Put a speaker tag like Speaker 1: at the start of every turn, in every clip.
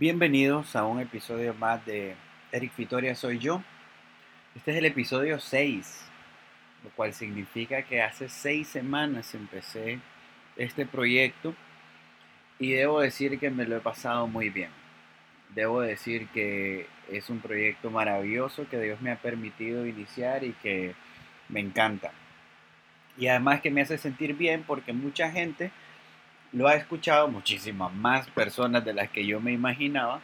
Speaker 1: Bienvenidos a un episodio más de Eric Vitoria Soy Yo. Este es el episodio 6, lo cual significa que hace seis semanas empecé este proyecto y debo decir que me lo he pasado muy bien. Debo decir que es un proyecto maravilloso que Dios me ha permitido iniciar y que me encanta. Y además que me hace sentir bien porque mucha gente lo ha escuchado muchísimas más personas de las que yo me imaginaba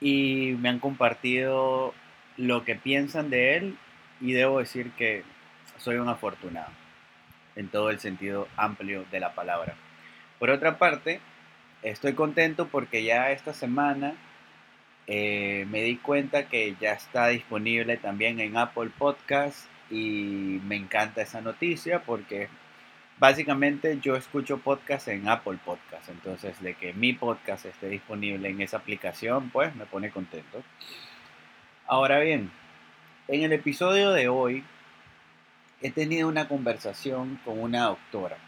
Speaker 1: y me han compartido lo que piensan de él y debo decir que soy un afortunado en todo el sentido amplio de la palabra. Por otra parte, estoy contento porque ya esta semana eh, me di cuenta que ya está disponible también en Apple Podcast y me encanta esa noticia porque básicamente yo escucho podcast en Apple Podcast, entonces de que mi podcast esté disponible en esa aplicación, pues me pone contento. Ahora bien, en el episodio de hoy he tenido una conversación con una doctora.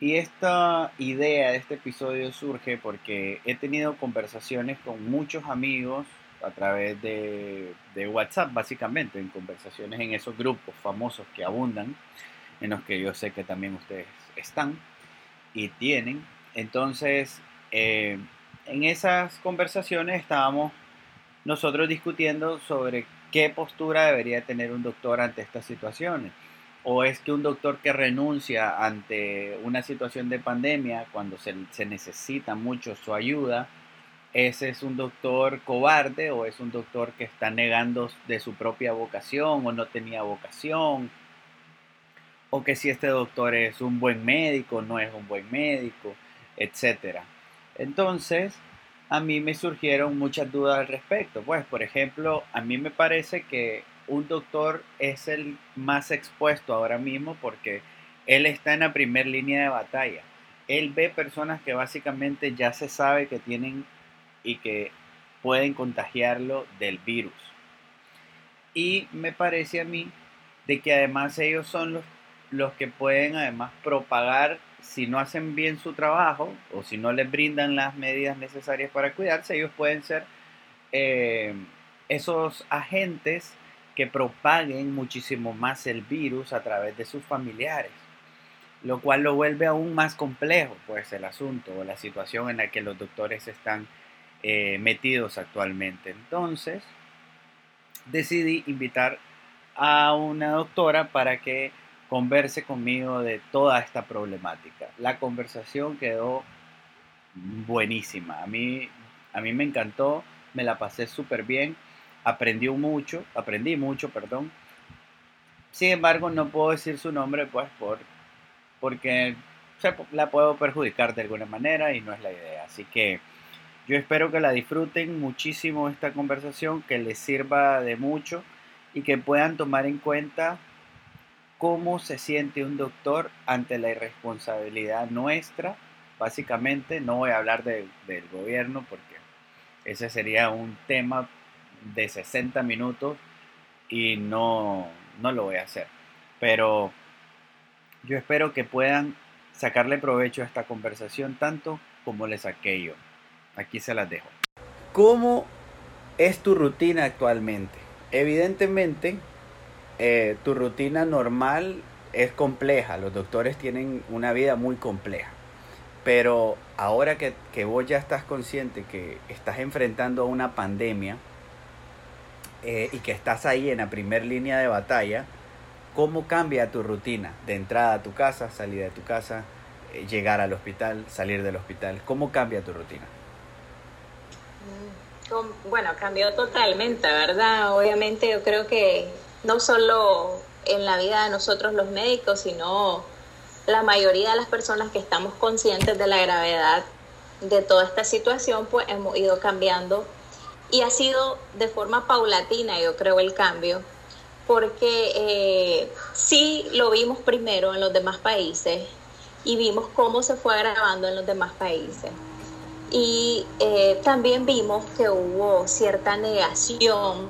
Speaker 1: Y esta idea de este episodio surge porque he tenido conversaciones con muchos amigos a través de, de WhatsApp, básicamente, en conversaciones en esos grupos famosos que abundan en los que yo sé que también ustedes están y tienen. Entonces, eh, en esas conversaciones estábamos nosotros discutiendo sobre qué postura debería tener un doctor ante estas situaciones. ¿O es que un doctor que renuncia ante una situación de pandemia cuando se, se necesita mucho su ayuda, ese es un doctor cobarde o es un doctor que está negando de su propia vocación o no tenía vocación o que si este doctor es un buen médico, no es un buen médico, etc. Entonces, a mí me surgieron muchas dudas al respecto. Pues, por ejemplo, a mí me parece que un doctor es el más expuesto ahora mismo porque él está en la primera línea de batalla. Él ve personas que básicamente ya se sabe que tienen y que pueden contagiarlo del virus. Y me parece a mí de que además ellos son los los que pueden además propagar si no hacen bien su trabajo o si no les brindan las medidas necesarias para cuidarse, ellos pueden ser eh, esos agentes que propaguen muchísimo más el virus a través de sus familiares, lo cual lo vuelve aún más complejo, pues el asunto o la situación en la que los doctores están eh, metidos actualmente. Entonces, decidí invitar a una doctora para que converse conmigo de toda esta problemática. La conversación quedó buenísima. A mí, a mí me encantó, me la pasé súper bien, aprendí mucho, aprendí mucho, perdón. Sin embargo, no puedo decir su nombre, pues, por, porque la puedo perjudicar de alguna manera y no es la idea. Así que yo espero que la disfruten muchísimo esta conversación, que les sirva de mucho y que puedan tomar en cuenta cómo se siente un doctor ante la irresponsabilidad nuestra. Básicamente, no voy a hablar del gobierno porque ese sería un tema de 60 minutos y no, no lo voy a hacer. Pero yo espero que puedan sacarle provecho a esta conversación tanto como le saqué yo. Aquí se las dejo. ¿Cómo es tu rutina actualmente? Evidentemente, eh, tu rutina normal es compleja, los doctores tienen una vida muy compleja, pero ahora que, que vos ya estás consciente que estás enfrentando a una pandemia eh, y que estás ahí en la primera línea de batalla, ¿cómo cambia tu rutina de entrada a tu casa, salida de tu casa, eh, llegar al hospital, salir del hospital? ¿Cómo cambia tu rutina?
Speaker 2: Mm, bueno, cambió totalmente, ¿verdad? Obviamente yo creo que no solo en la vida de nosotros los médicos, sino la mayoría de las personas que estamos conscientes de la gravedad de toda esta situación, pues hemos ido cambiando y ha sido de forma paulatina, yo creo, el cambio, porque eh, sí lo vimos primero en los demás países y vimos cómo se fue agravando en los demás países. Y eh, también vimos que hubo cierta negación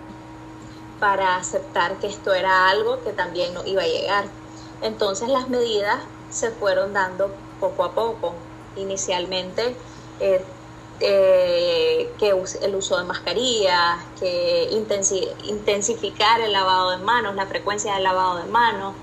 Speaker 2: para aceptar que esto era algo que también no iba a llegar. Entonces las medidas se fueron dando poco a poco. Inicialmente eh, eh, que el uso de mascarillas, que intensificar el lavado de manos, la frecuencia del lavado de manos,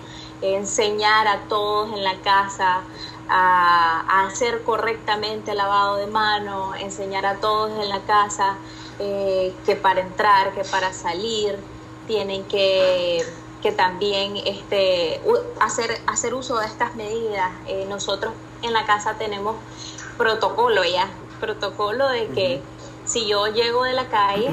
Speaker 2: enseñar a todos en la casa a, hacer correctamente el lavado de manos, enseñar a todos en la casa eh, que para entrar, que para salir, tienen que, que también este, hacer, hacer uso de estas medidas. Eh, nosotros en la casa tenemos protocolo ya, protocolo de que si yo llego de la calle,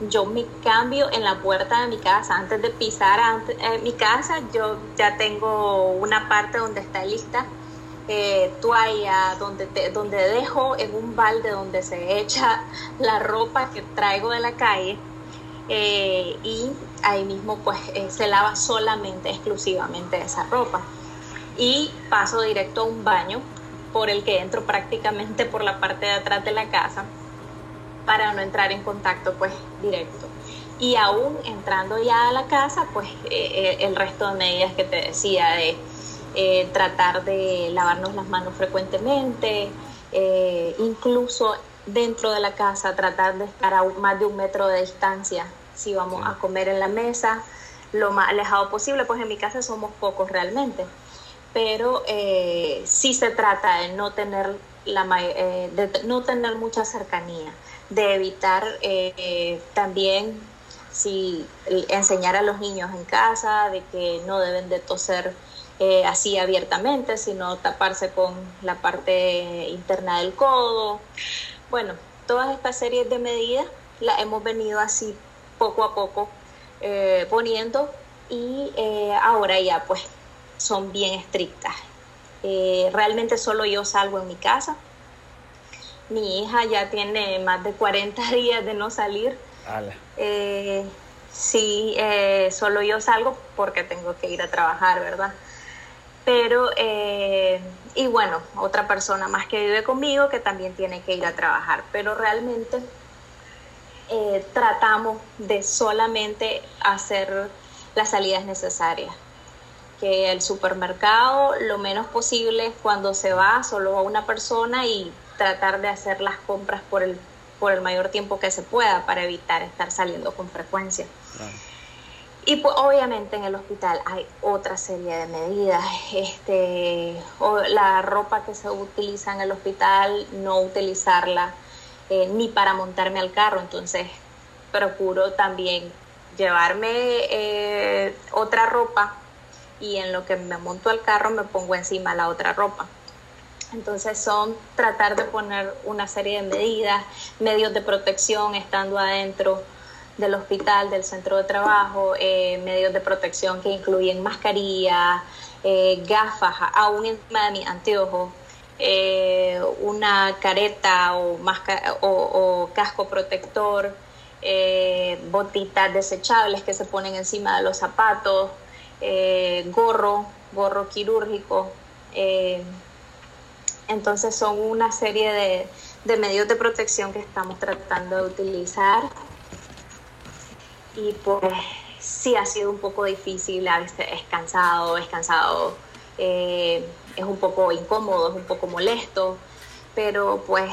Speaker 2: yo me cambio en la puerta de mi casa. Antes de pisar eh, mi casa, yo ya tengo una parte donde está lista eh, toalla, donde, donde dejo en un balde donde se echa la ropa que traigo de la calle. Eh, y ahí mismo pues se lava solamente, exclusivamente esa ropa. Y paso directo a un baño por el que entro prácticamente por la parte de atrás de la casa para no entrar en contacto pues directo. Y aún entrando ya a la casa, pues eh, eh, el resto de medidas que te decía de eh, tratar de lavarnos las manos frecuentemente, incluso dentro de la casa tratar de estar a más de un metro de distancia. Si vamos a comer en la mesa, lo más alejado posible, pues en mi casa somos pocos realmente. Pero eh, sí se trata de no tener, la, eh, de no tener mucha cercanía, de evitar eh, también si enseñar a los niños en casa de que no deben de toser así abiertamente, sino taparse con la parte interna del codo. Bueno, todas estas series de medidas las hemos venido así poco a poco poniendo y ahora ya pues son bien estrictas. Eh, realmente solo yo salgo en mi casa. Mi hija ya tiene más de 40 días de no salir. Eh, sí, eh, solo yo salgo porque tengo que ir a trabajar, ¿verdad? Pero, y bueno, otra persona más que vive conmigo que también tiene que ir a trabajar. Pero realmente tratamos de solamente hacer las salidas necesarias que el supermercado lo menos posible cuando se va solo a una persona y tratar de hacer las compras por el, por el mayor tiempo que se pueda para evitar estar saliendo con frecuencia. Y pues obviamente en el hospital hay otra serie de medidas. Este, la ropa que se utiliza en el hospital, no utilizarla eh, ni para montarme al carro. Entonces procuro también llevarme eh, otra ropa y en lo que me monto al carro me pongo encima la otra ropa. Entonces son tratar de poner una serie de medidas, medios de protección estando adentro del hospital, del centro de trabajo, eh, medios de protección que incluyen mascarilla, eh, gafas, aún encima de mi anteojos, eh, una careta o, o casco protector, botitas desechables que se ponen encima de los zapatos, gorro, gorro quirúrgico. Entonces son una serie de, medios de protección que estamos tratando de utilizar. Y pues sí ha sido un poco difícil, a es cansado, es cansado, eh, es un poco incómodo, es un poco molesto, pero pues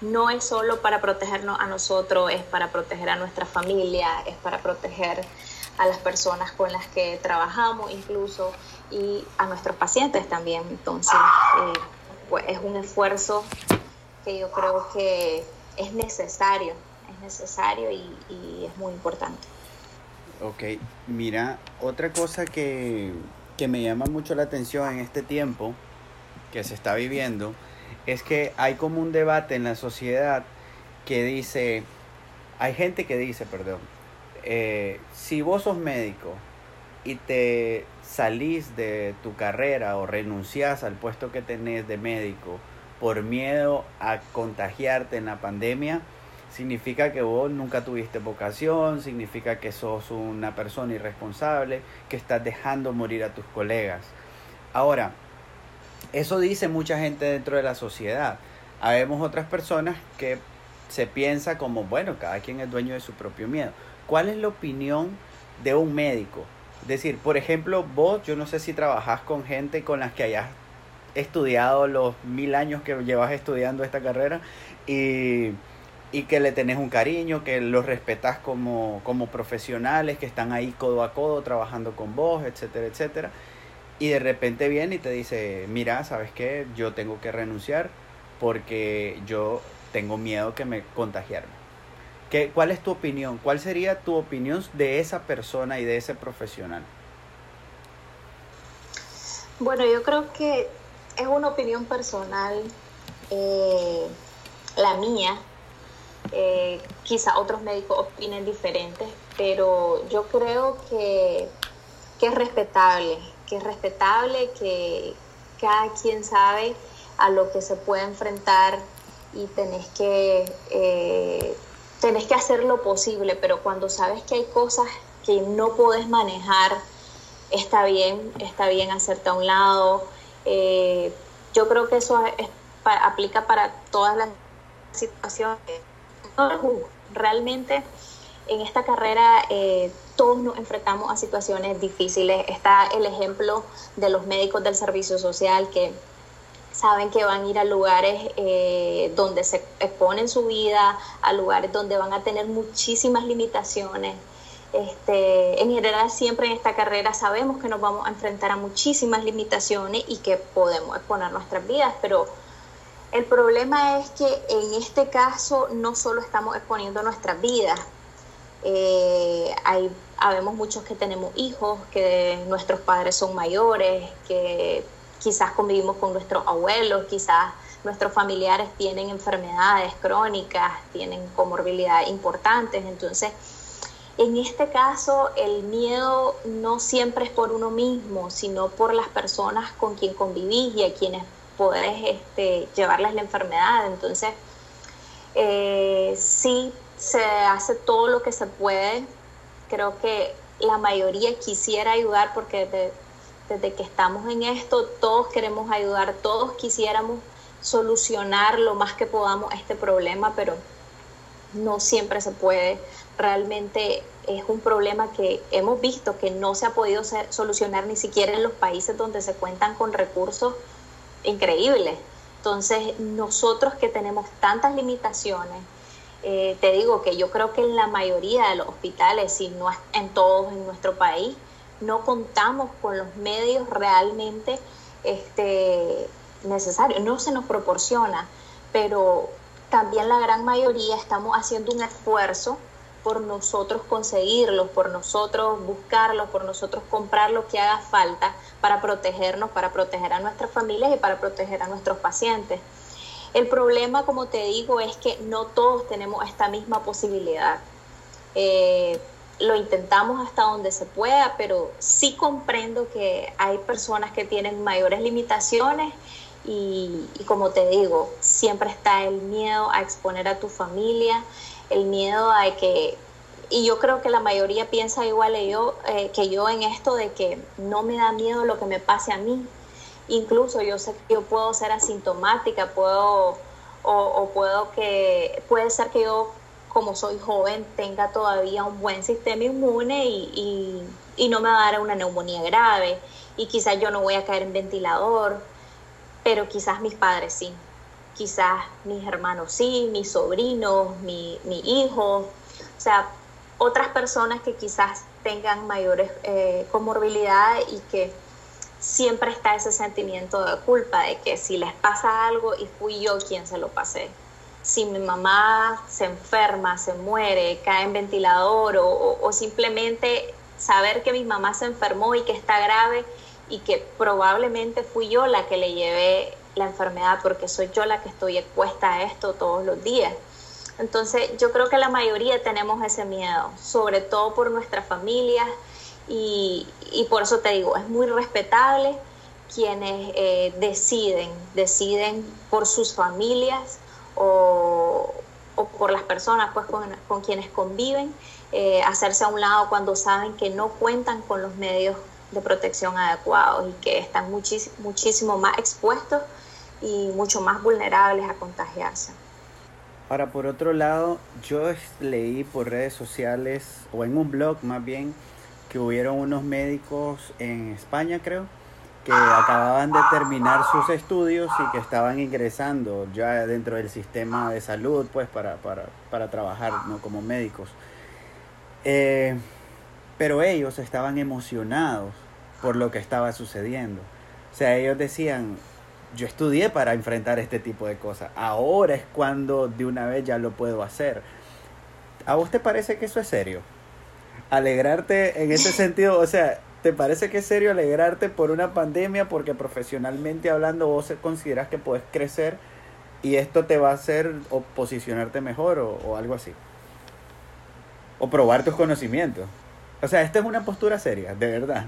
Speaker 2: no es solo para protegernos a nosotros, es para proteger a nuestra familia, es para proteger a las personas con las que trabajamos incluso y a nuestros pacientes también. Entonces, eh, pues es un esfuerzo que yo creo que es necesario, es necesario y es muy importante.
Speaker 1: Ok, mira, otra cosa que, que me llama mucho la atención en este tiempo que se está viviendo es que hay como un debate en la sociedad que dice, hay gente que dice, perdón, eh, si vos sos médico y te salís de tu carrera o renunciás al puesto que tenés de médico por miedo a contagiarte en la pandemia, significa que vos nunca tuviste vocación, significa que sos una persona irresponsable, que estás dejando morir a tus colegas. Ahora, eso dice mucha gente dentro de la sociedad. Habemos otras personas que se piensa como, bueno, cada quien es dueño de su propio miedo. ¿Cuál es la opinión de un médico? Es decir, por ejemplo, vos, yo no sé si trabajás con gente con las que hayas estudiado los mil años que llevas estudiando esta carrera y, y que le tenés un cariño, que los respetas como, como profesionales, que están ahí codo a codo trabajando con vos, etcétera, etcétera. Y de repente viene y te dice, mira, ¿sabes qué? Yo tengo que renunciar porque yo tengo miedo que me contagiarme. ¿Qué, ¿Cuál es tu opinión? ¿Cuál sería tu opinión de esa persona y de ese profesional?
Speaker 2: Bueno, yo creo que es una opinión personal, eh, la mía. Eh, quizá otros médicos opinen diferentes, pero yo creo que, que es respetable, que es respetable, que cada quien sabe a lo que se puede enfrentar y tenés que, eh, tenés que hacer lo posible, pero cuando sabes que hay cosas que no puedes manejar, está bien, está bien hacerte a un lado. Eh, yo creo que eso aplica para todas las situaciones. Realmente en esta carrera eh, todos nos enfrentamos a situaciones difíciles. Está el ejemplo de los médicos del servicio social que saben que van a ir a lugares eh, donde se exponen su vida, a lugares donde van a tener muchísimas limitaciones. Este, en general, siempre en esta carrera sabemos que nos vamos a enfrentar a muchísimas limitaciones y que podemos exponer nuestras vidas, pero el problema es que en este caso no solo estamos exponiendo nuestras vidas, eh, hay, habemos muchos que tenemos hijos, que nuestros padres son mayores, que quizás convivimos con nuestros abuelos, quizás nuestros familiares tienen enfermedades crónicas, tienen comorbilidades importantes. Entonces, en este caso, el miedo no siempre es por uno mismo, sino por las personas con quien convivís y a quienes podés este, llevarles la enfermedad. Entonces, eh, sí se hace todo lo que se puede. Creo que la mayoría quisiera ayudar porque de, desde que estamos en esto, todos queremos ayudar, todos quisiéramos solucionar lo más que podamos este problema, pero no siempre se puede. Realmente es un problema que hemos visto que no se ha podido solucionar ni siquiera en los países donde se cuentan con recursos increíbles. Entonces, nosotros que tenemos tantas limitaciones, eh, te digo que yo creo que en la mayoría de los hospitales, si no en todos en nuestro país, no contamos con los medios realmente este, necesarios, no se nos proporciona, pero también la gran mayoría estamos haciendo un esfuerzo por nosotros conseguirlos, por nosotros buscarlos, por nosotros comprar lo que haga falta para protegernos, para proteger a nuestras familias y para proteger a nuestros pacientes. El problema, como te digo, es que no todos tenemos esta misma posibilidad. Eh, lo intentamos hasta donde se pueda, pero sí comprendo que hay personas que tienen mayores limitaciones y, como te digo, siempre está el miedo a exponer a tu familia, el miedo a que, y yo creo que la mayoría piensa igual yo, eh, que yo en esto de que no me da miedo lo que me pase a mí. Incluso yo sé que yo puedo ser asintomática, puedo, o, o puedo que, puede ser que yo como soy joven, tenga todavía un buen sistema inmune y, no me va a dar una neumonía grave y quizás yo no voy a caer en ventilador, pero quizás mis padres sí, quizás mis hermanos sí, mis sobrinos, mi, mi hijo, o sea, otras personas que quizás tengan mayores eh, comorbilidades y que siempre está ese sentimiento de culpa de que si les pasa algo y fui yo quien se lo pasé. Si mi mamá se enferma, se muere, cae en ventilador o, simplemente saber que mi mamá se enfermó y que está grave y que probablemente fui yo la que le llevé la enfermedad porque soy yo la que estoy expuesta a esto todos los días. Entonces yo creo que la mayoría tenemos ese miedo, sobre todo por nuestras familias y, por eso te digo, es muy respetable quienes eh, deciden, deciden por sus familias o, por las personas pues, con, quienes conviven, eh, hacerse a un lado cuando saben que no cuentan con los medios de protección adecuados y que están muchísimo más expuestos y mucho más vulnerables a contagiarse.
Speaker 1: Ahora, por otro lado, yo leí por redes sociales o en un blog más bien que hubieron unos médicos en España, creo, que acababan de terminar sus estudios y que estaban ingresando ya dentro del sistema de salud, pues para, para, para trabajar como médicos. Eh, pero ellos estaban emocionados por lo que estaba sucediendo. O sea, ellos decían, yo estudié para enfrentar este tipo de cosas. Ahora es cuando de una vez ya lo puedo hacer. ¿A vos te parece que eso es serio? Alegrarte en ese sentido, o sea, ¿te parece que es serio alegrarte por una pandemia porque profesionalmente hablando vos consideras que puedes crecer y esto te va a hacer o posicionarte mejor o, o algo así? O probar tus conocimientos. O sea, esta es una postura seria, de verdad.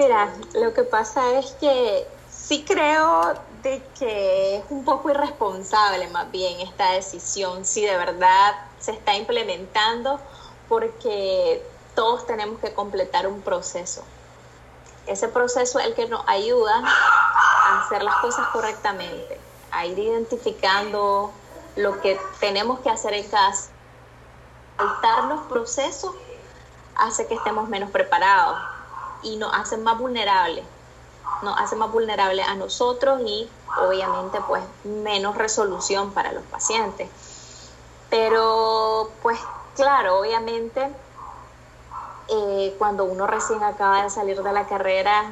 Speaker 2: Mira, lo que pasa es que sí creo de que es un poco irresponsable más bien esta decisión, si de verdad se está implementando, porque todos tenemos que completar un proceso. Ese proceso es el que nos ayuda a hacer las cosas correctamente, a ir identificando lo que tenemos que hacer en casa. Saltar los procesos hace que estemos menos preparados y nos hacen más vulnerables. Nos hace más vulnerables a nosotros y obviamente pues menos resolución para los pacientes. Pero pues claro, obviamente eh, cuando uno recién acaba de salir de la carrera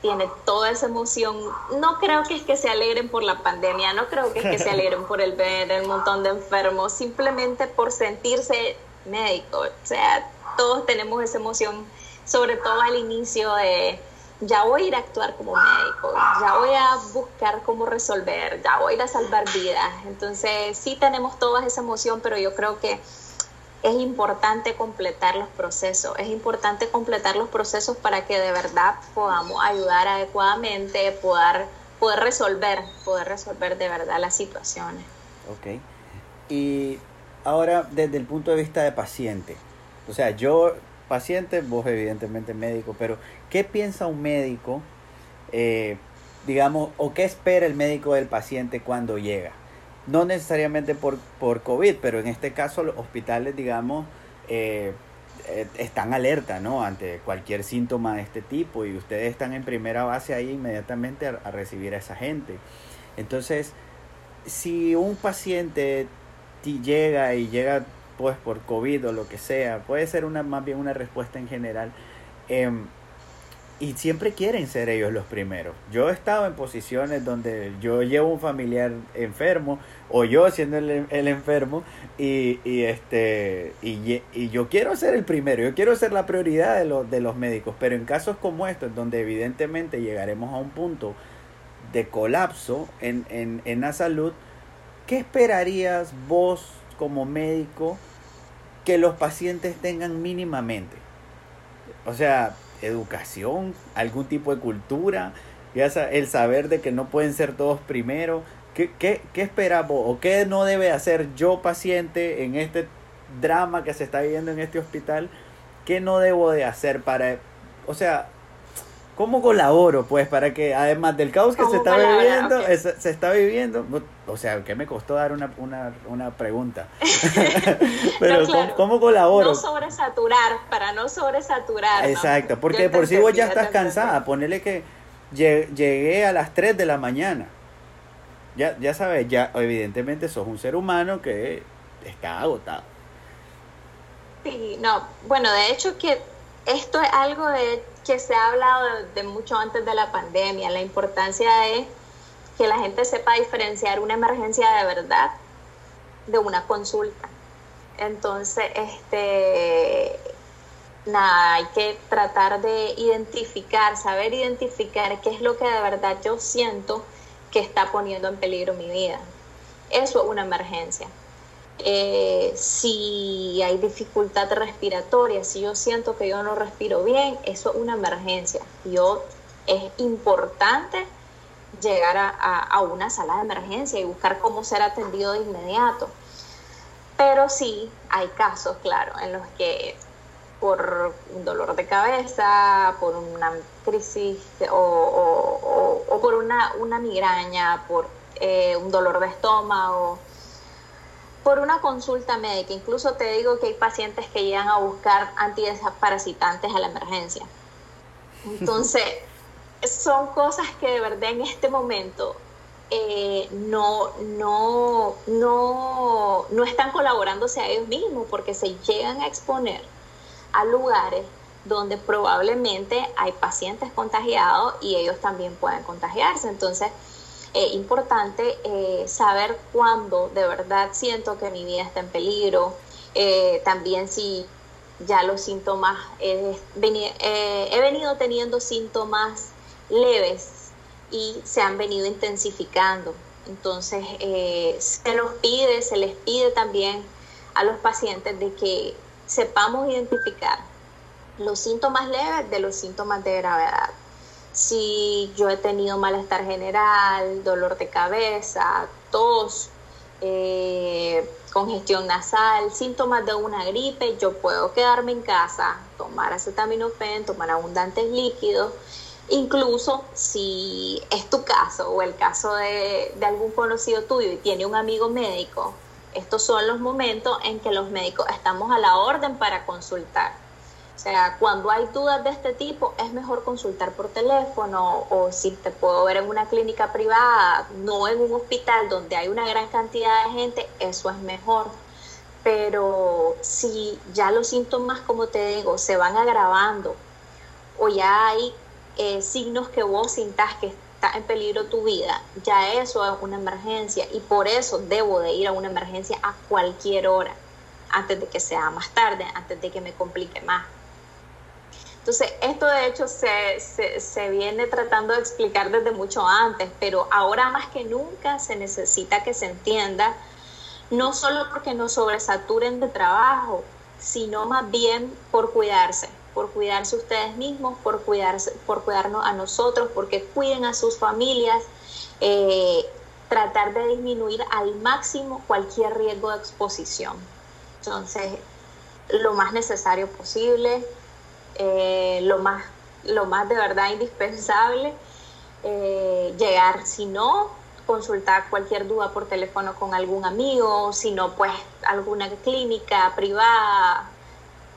Speaker 2: tiene toda esa emoción. No creo que es que se alegren por la pandemia, no creo que es que se alegren por el ver el montón de enfermos, simplemente por sentirse médico. O sea, todos tenemos esa emoción sobre todo al inicio de ya voy a ir a actuar como médico, ya voy a buscar cómo resolver, ya voy a salvar vidas. Entonces sí tenemos toda esa emoción, pero yo creo que es importante completar los procesos, es importante completar los procesos para que de verdad podamos ayudar adecuadamente, poder, poder resolver, poder resolver de verdad las situaciones.
Speaker 1: Ok. Y ahora desde el punto de vista de paciente, o sea, yo paciente, vos evidentemente médico, pero ¿qué piensa un médico, eh, digamos, o qué espera el médico del paciente cuando llega? No necesariamente por, por COVID, pero en este caso los hospitales, digamos, eh, eh, están alerta, ¿no? Ante cualquier síntoma de este tipo y ustedes están en primera base ahí inmediatamente a, a recibir a esa gente. Entonces, si un paciente llega y llega pues por COVID o lo que sea, puede ser una más bien una respuesta en general. Em, y siempre quieren ser ellos los primeros. Yo he estado en posiciones donde yo llevo un familiar enfermo o yo siendo el, el enfermo y, y este y, y, yo quiero ser el primero, yo quiero ser la prioridad de los, de los médicos, pero en casos como estos, donde evidentemente llegaremos a un punto de colapso en, en, en la salud, ¿qué esperarías vos como médico que los pacientes tengan mínimamente. O sea, educación, algún tipo de cultura, el saber de que no pueden ser todos primero. ¿Qué, qué, qué esperamos o qué no debe hacer yo paciente en este drama que se está viviendo en este hospital? ¿Qué no debo de hacer para... O sea, ¿Cómo colaboro, pues, para que, además del caos que se está viviendo, se está viviendo, o sea, ¿qué me costó dar una, una, una pregunta? Pero, ¿cómo, colaboro?
Speaker 2: No sobresaturar, para no sobresaturar.
Speaker 1: Exacto, porque por si vos ya estás cansada, ponele que llegué a las 3 de la mañana. Ya, ya sabes, ya evidentemente sos un ser humano que está agotado.
Speaker 2: Sí, no, bueno, de hecho que esto es algo de que se ha hablado de mucho antes de la pandemia. La importancia es que la gente sepa diferenciar una emergencia de verdad de una consulta. Entonces, este, nada, hay que tratar de identificar, saber identificar qué es lo que de verdad yo siento que está poniendo en peligro mi vida. Eso es una emergencia. Eh, si hay dificultad respiratoria, si yo siento que yo no respiro bien, eso es una emergencia. Yo, es importante llegar a, una sala de emergencia y buscar cómo ser atendido de inmediato. Pero sí hay casos, claro, en los que por un dolor de cabeza, por una crisis o por una, una, migraña, por eh, un dolor de estómago, por una consulta médica. Incluso te digo que hay pacientes que llegan a buscar antiparasitantes a la emergencia. Entonces, son cosas que de verdad en este momento eh, no, no, no, no están colaborándose a ellos mismos porque se llegan a exponer a lugares donde probablemente hay pacientes contagiados y ellos también pueden contagiarse. Entonces, es importante eh, saber cuándo de verdad siento que mi vida está en peligro, eh, también si ya los síntomas, he venido teniendo síntomas leves y se han venido intensificando. Entonces, eh, se nos pide, se les pide también a los pacientes de que sepamos identificar los síntomas leves de los síntomas de gravedad. Si yo he tenido malestar general, dolor de cabeza, tos, eh, congestión nasal, síntomas de una gripe, yo puedo quedarme en casa, tomar acetaminofén, tomar abundantes líquidos Incluso si es tu caso o el caso de, algún conocido tuyo y tiene un amigo médico, estos son los momentos en que los médicos estamos a la orden para consultar. O sea, cuando hay dudas de este tipo, es mejor consultar por teléfono o si te puedo ver en una clínica privada, no en un hospital donde hay una gran cantidad de gente, eso es mejor. Pero si ya los síntomas, como te digo, se van agravando o ya hay eh, signos que vos sintas que está en peligro tu vida, ya eso es una emergencia y por eso debo de ir a una emergencia a cualquier hora, antes de que sea más tarde, antes de que me complique más. Entonces, esto de hecho se, se, viene tratando de explicar desde mucho antes, pero ahora más que nunca se necesita que se entienda, no solo porque nos sobresaturen de trabajo, sino más bien por cuidarse por cuidarse ustedes mismos, por, cuidarse, por cuidarnos a nosotros, porque cuiden a sus familias, eh, tratar de disminuir al máximo cualquier riesgo de exposición. Entonces, lo más necesario posible, eh, lo, más, lo más de verdad indispensable, eh, llegar, si no, consultar cualquier duda por teléfono con algún amigo, si no, pues alguna clínica privada,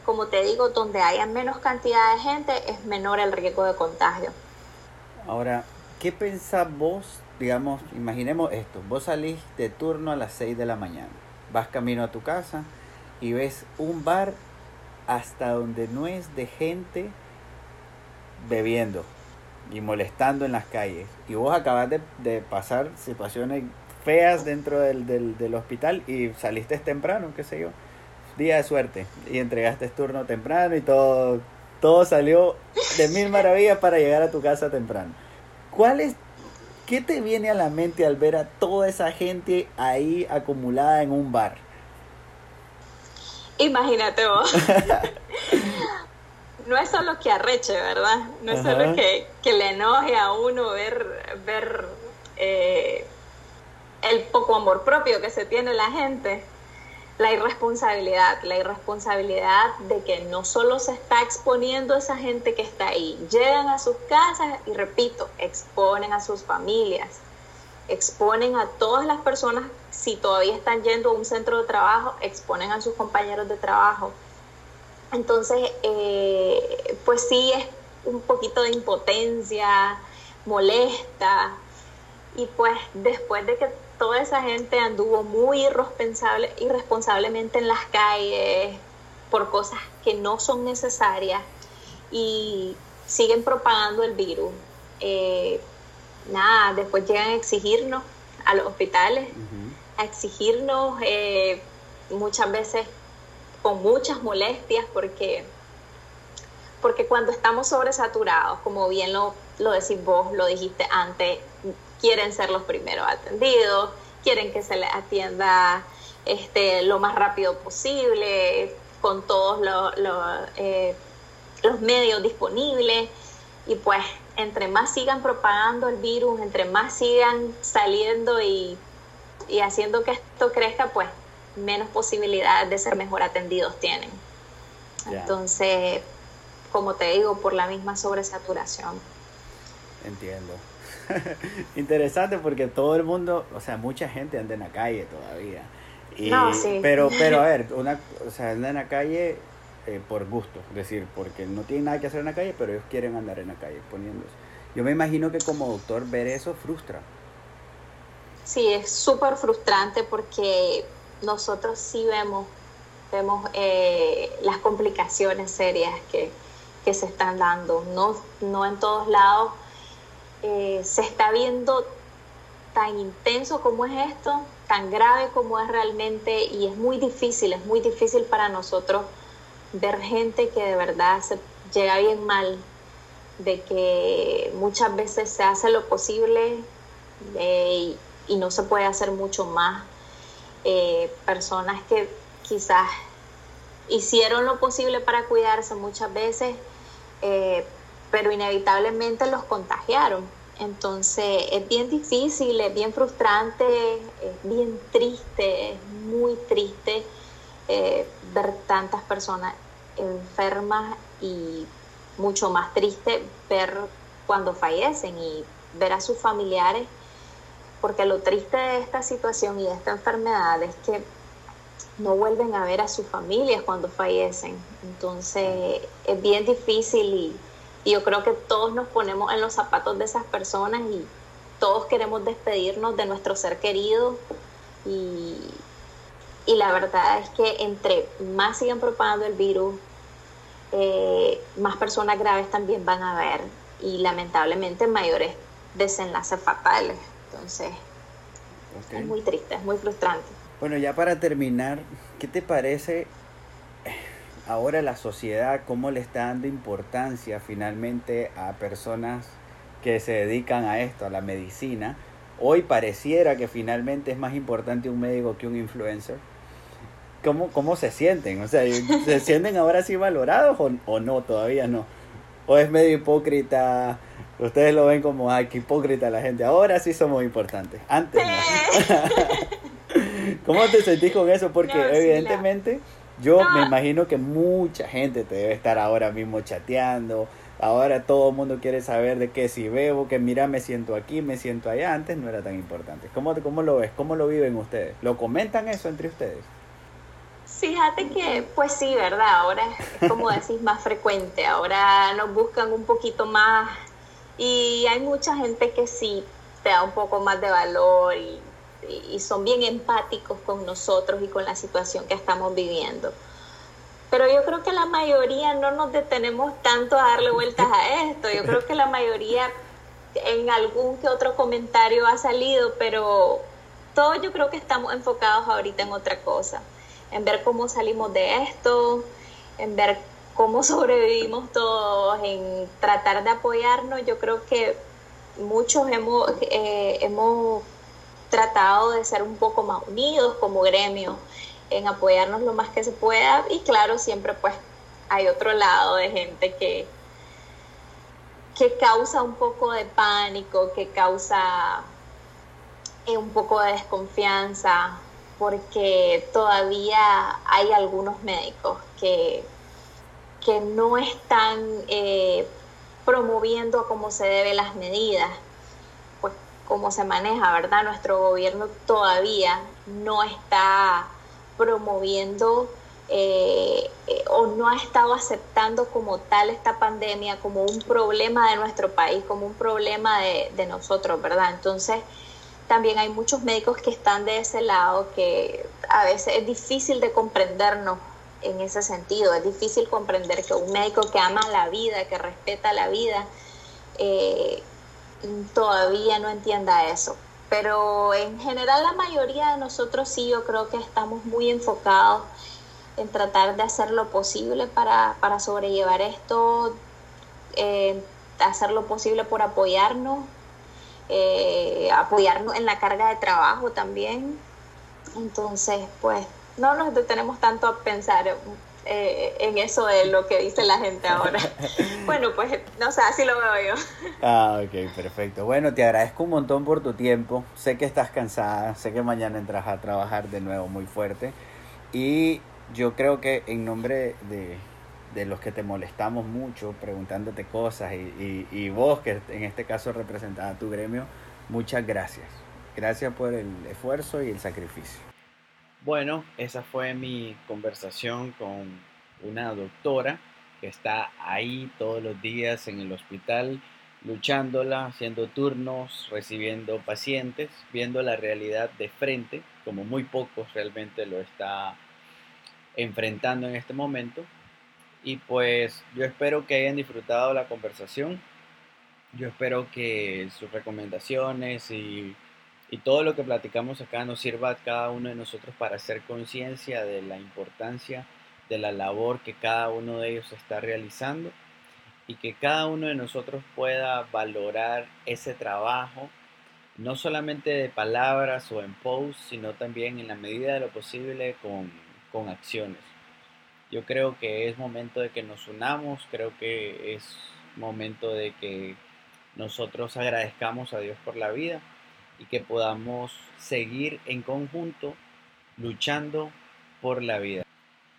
Speaker 2: como te digo, donde haya menos cantidad de gente es menor el riesgo de contagio.
Speaker 1: Ahora, ¿qué pensás vos? Digamos, imaginemos esto, vos salís de turno a las 6 de la mañana, vas camino a tu casa y ves un bar hasta donde no es de gente bebiendo y molestando en las calles. Y vos acabas de, pasar situaciones feas dentro del, del, del hospital y saliste temprano, qué sé yo día de suerte y entregaste turno temprano y todo, todo salió de mil maravillas para llegar a tu casa temprano. ¿Cuál es, qué te viene a la mente al ver a toda esa gente ahí acumulada en un bar?
Speaker 2: Imagínate vos. no es solo que arreche, ¿verdad? No es solo que, le enoje a uno ver, ver eh, el poco amor propio que se tiene la gente, la irresponsabilidad, la irresponsabilidad de que no solo se está exponiendo a esa gente que está ahí, llegan a sus casas y repito, exponen a sus familias, exponen a todas las personas, si todavía están yendo a un centro de trabajo, exponen a sus compañeros de trabajo. Entonces, eh, pues sí es un poquito de impotencia, molesta, y pues después de que toda esa gente anduvo muy irresponsable, irresponsablemente en las calles por cosas que no son necesarias y siguen propagando el virus. Eh, nada, después llegan a exigirnos a los hospitales, a exigirnos eh, muchas veces con muchas molestias porque, porque cuando estamos sobresaturados, como bien lo, lo decís vos, lo dijiste antes, quieren ser los primeros atendidos, quieren que se les atienda este, lo más rápido posible, con todos eh, los medios disponibles. Y pues entre más sigan propagando el virus, entre más sigan saliendo y, haciendo que esto crezca, pues menos posibilidades de ser mejor atendidos tienen. Entonces, como te digo, por la misma sobresaturación.
Speaker 1: Entiendo. Interesante porque todo el mundo, o sea, mucha gente anda en la calle todavía.
Speaker 2: no, sí.
Speaker 1: Pero, pero a ver, una, o sea, anda en la calle eh, por gusto, es decir, porque no tienen nada que hacer en la calle, pero ellos quieren andar en la calle poniéndose. Yo me imagino que como doctor ver eso frustra.
Speaker 2: Sí, es súper frustrante porque nosotros sí vemos, vemos eh, las complicaciones serias que, que, se están dando. No, no en todos lados eh, se está viendo tan intenso como es esto, tan grave como es realmente y es muy difícil, es muy difícil para nosotros ver gente que de verdad se llega bien mal, de que muchas veces se hace lo posible eh, y, no se puede hacer mucho más. Eh, personas que quizás hicieron lo posible para cuidarse muchas veces, eh, pero inevitablemente los contagiaron. Entonces es bien difícil, es bien frustrante, es bien triste, es muy triste eh, ver tantas personas enfermas y mucho más triste ver cuando fallecen y ver a sus familiares, porque lo triste de esta situación y de esta enfermedad es que no vuelven a ver a sus familias cuando fallecen. Entonces es bien difícil y, yo creo que todos nos ponemos en los zapatos de esas personas y todos queremos despedirnos de nuestro ser querido y, y la verdad es que entre más sigan propagando el virus, eh, más personas graves también van a haber y lamentablemente mayores desenlaces fatales. Entonces, es muy triste, es muy frustrante.
Speaker 1: Bueno, ya para terminar, ¿qué te parece ahora la sociedad, cómo le está dando importancia finalmente a personas que se dedican a esto, a la medicina? Hoy pareciera que finalmente es más importante un médico que un influencer. ¿Cómo, cómo se sienten? O sea, ¿se sienten ahora sí valorados o, o no? Todavía no. ¿O es medio hipócrita? Ustedes lo ven como, ay, qué hipócrita la gente. Ahora sí somos importantes. Antes no. ¿Cómo te sentís con eso? Porque evidentemente yo me imagino que mucha gente te debe estar ahora mismo chateando. Ahora todo el mundo quiere saber de qué si bebo, que mira, me siento aquí, me siento allá. Antes no era tan importante. ¿Cómo, cómo lo ves? ¿Cómo lo viven ustedes? ¿Lo comentan eso entre ustedes?
Speaker 2: Fíjate que, pues sí, ¿verdad? Ahora es como decís, más frecuente. Ahora nos buscan un poquito más y hay mucha gente que sí te da un poco más de valor y y son bien empáticos con nosotros y con la situación que estamos viviendo. Pero yo creo que la mayoría no nos detenemos tanto a darle vueltas a esto. Yo creo que la mayoría en algún que otro comentario ha salido, pero todos yo creo que estamos enfocados ahorita en otra cosa, en ver cómo salimos de esto, en ver cómo sobrevivimos todos, en tratar de apoyarnos. Yo creo que muchos hemos, eh, hemos tratado de ser un poco más unidos como gremio, en apoyarnos lo más que se pueda y claro, siempre pues hay otro lado de gente que, que causa un poco de pánico, que causa eh, un poco de desconfianza, porque todavía hay algunos médicos que, que no están eh, promoviendo como se debe las medidas cómo se maneja, ¿verdad? Nuestro gobierno todavía no está promoviendo eh, eh, o no ha estado aceptando como tal esta pandemia como un problema de nuestro país, como un problema de nosotros, ¿verdad? Entonces, también hay muchos médicos que están de ese lado que a veces es difícil de comprendernos en ese sentido, es difícil comprender que un médico que ama la vida, que respeta la vida, eh, todavía no entienda eso. Pero en general la mayoría de nosotros sí, yo creo que estamos muy enfocados en tratar de hacer lo posible para, sobrellevar esto, eh, hacer lo posible por apoyarnos, eh, apoyarnos en la carga de trabajo también. Entonces, pues no nos detenemos tanto a pensar eh, en eso de lo que dice la gente ahora. bueno, pues no sé, así lo veo yo.
Speaker 1: Ah, ok, perfecto. Bueno, te agradezco un montón por tu tiempo. Sé que estás cansada, sé que mañana entras a trabajar de nuevo muy fuerte. Y yo creo que en nombre de, de los que te molestamos mucho preguntándote cosas y, y, y vos que en este caso representas a tu gremio, muchas gracias. Gracias por el esfuerzo y el sacrificio. Bueno, esa fue mi conversación con una doctora que está ahí todos los días en el hospital, luchándola, haciendo turnos, recibiendo pacientes, viendo la realidad de frente, como muy pocos realmente lo está enfrentando en este momento. Y pues yo espero que hayan disfrutado la conversación. Yo espero que sus recomendaciones y, y todo lo que platicamos acá nos sirva a cada uno de nosotros para hacer conciencia de la importancia de la labor que cada uno de ellos está realizando y que cada uno de nosotros pueda valorar ese trabajo, no solamente de palabras o en post, sino también en la medida de lo posible con, con acciones. Yo creo que es momento de que nos unamos, creo que es momento de que nosotros agradezcamos a Dios por la vida y que podamos seguir en conjunto luchando por la vida.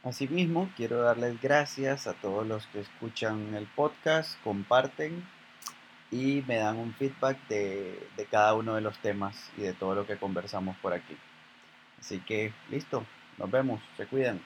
Speaker 1: Asimismo, quiero darles gracias a todos los que escuchan el podcast, comparten y me dan un feedback de, cada uno de los temas y de todo lo que conversamos por aquí. Así que, listo, nos vemos, se cuidan.